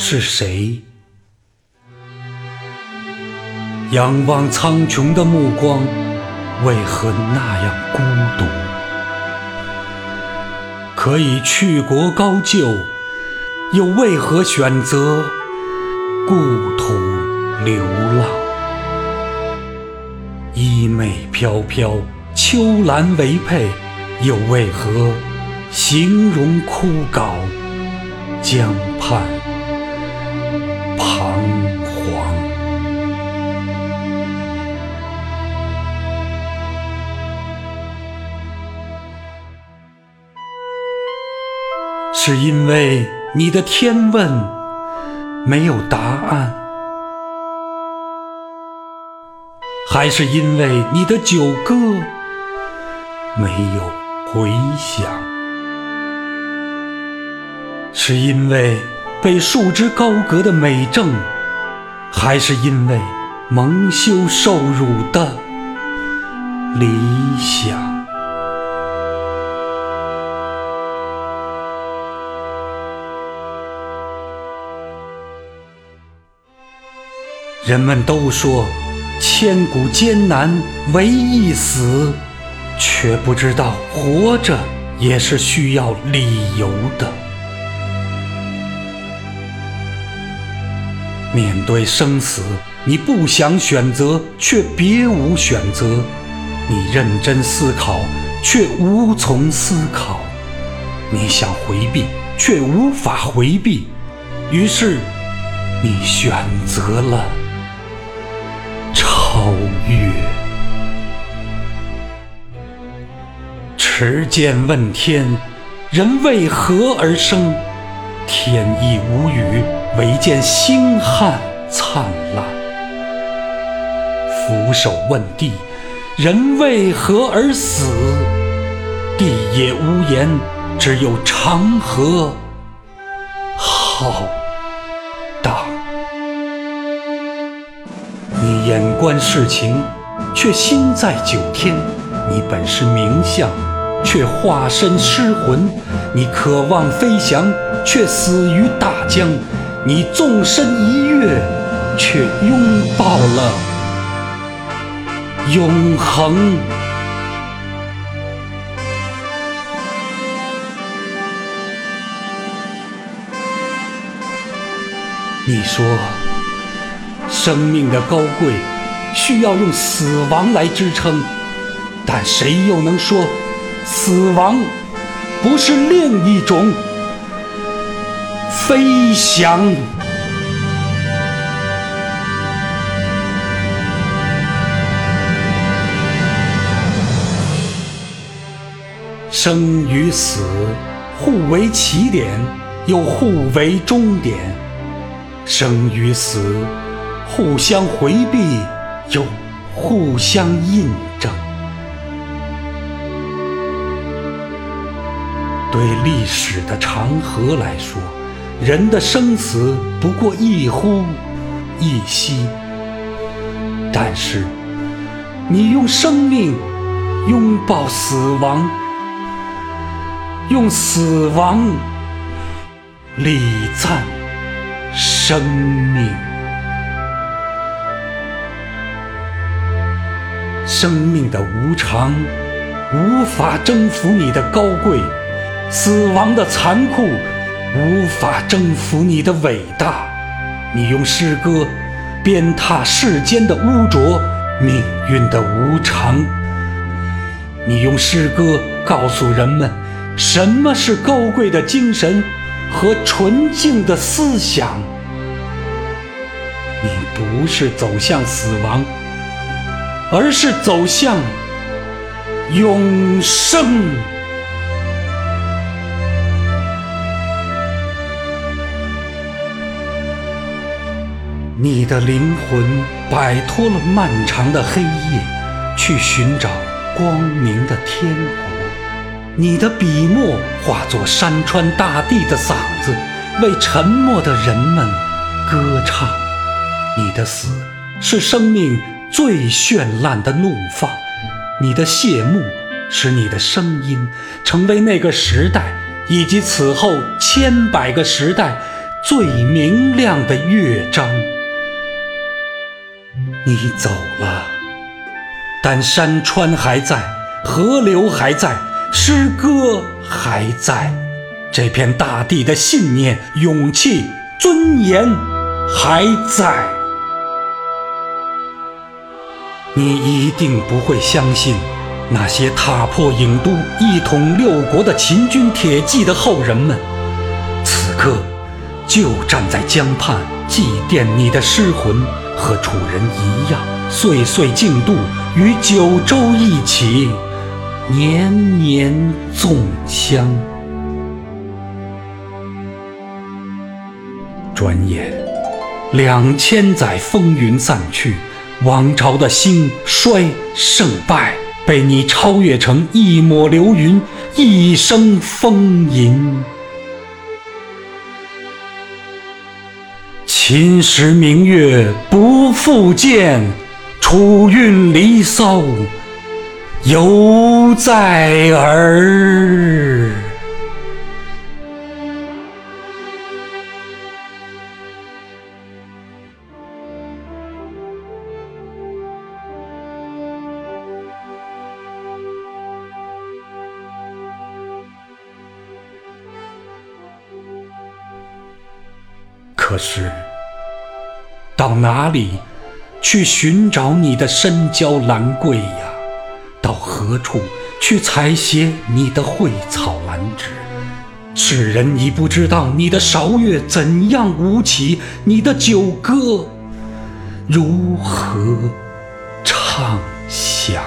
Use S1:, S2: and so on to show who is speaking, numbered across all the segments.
S1: 是谁？仰望苍穹的目光，为何那样孤独？可以去国高就，又为何选择故土流浪？衣袂飘飘，秋兰为佩，又为何形容枯槁？江畔是因为你的天问没有答案，还是因为你的九歌没有回响？是因为被束之高阁的美正，还是因为蒙羞受辱的理想？人们都说千古艰难唯一死，却不知道活着也是需要理由的。面对生死，你不想选择，却别无选择；你认真思考，却无从思考；你想回避，却无法回避。于是，你选择了超越。持剑问天，人为何而生？天亦无语。唯见星汉灿烂，俯首问地，人为何而死？地也无言，只有长河浩眼观世情，却心在九天；你本是名相，却化身尸魂；你渴望飞翔，却死于大江。你纵身一跃，却拥抱了永恒。你说，生命的高贵需要用死亡来支撑，但谁又能说，死亡不是另一种？飞翔，生与死互为起点，又互为终点；生与死互相回避，又互相印证。对历史的长河来说。人的生死不过一呼一吸，但是你用生命拥抱死亡，用死亡礼赞生命。生命的无常无法征服你的高贵，死亡的残酷。无法征服你的伟大，你用诗歌鞭挞世间的污浊，命运的无常。你用诗歌告诉人们，什么是高贵的精神和纯净的思想。你不是走向死亡，而是走向永生。你的灵魂摆脱了漫长的黑夜，去寻找光明的天国。你的笔墨化作山川大地的嗓子，为沉默的人们歌唱。你的死是生命最绚烂的怒放，你的谢幕使你的声音成为那个时代以及此后千百个时代最明亮的乐章。你走了，但山川还在，河流还在，诗歌还在，这片大地的信念、勇气、尊严还在。你一定不会相信，那些踏破郢都、一统六国的秦军铁骑的后人们，此刻就站在江畔祭奠你的尸魂。和楚人一样，岁岁竞渡，与九州一起，年年粽香。转眼，两千载风云散去，王朝的兴衰胜败，被你超越成一抹流云，一声风吟。秦时明月不复见，楚韵离骚犹在耳。是。到哪里去寻找你的深郊兰桂呀？到何处去采撷你的蕙草兰芷？世人已不知道你的韶乐怎样舞起，你的酒歌如何唱响。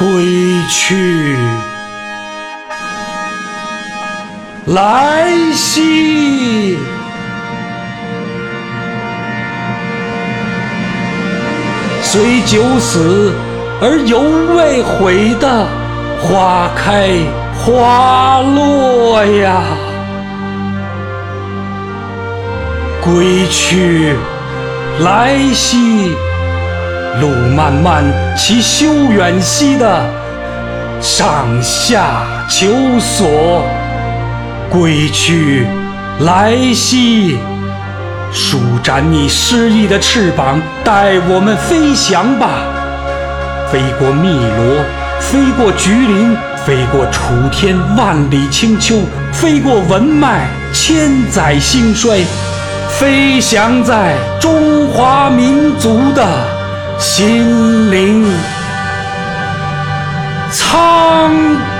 S1: 归去，来兮，虽九死而犹未悔的花开花落呀！归去，来兮。路漫漫其修远兮的上下求索，归去来兮，舒展你诗意的翅膀，带我们飞翔吧！飞过汨罗，飞过橘林，飞过楚天万里清秋，飞过文脉千载兴衰，飞翔在中华民族的。心灵苍。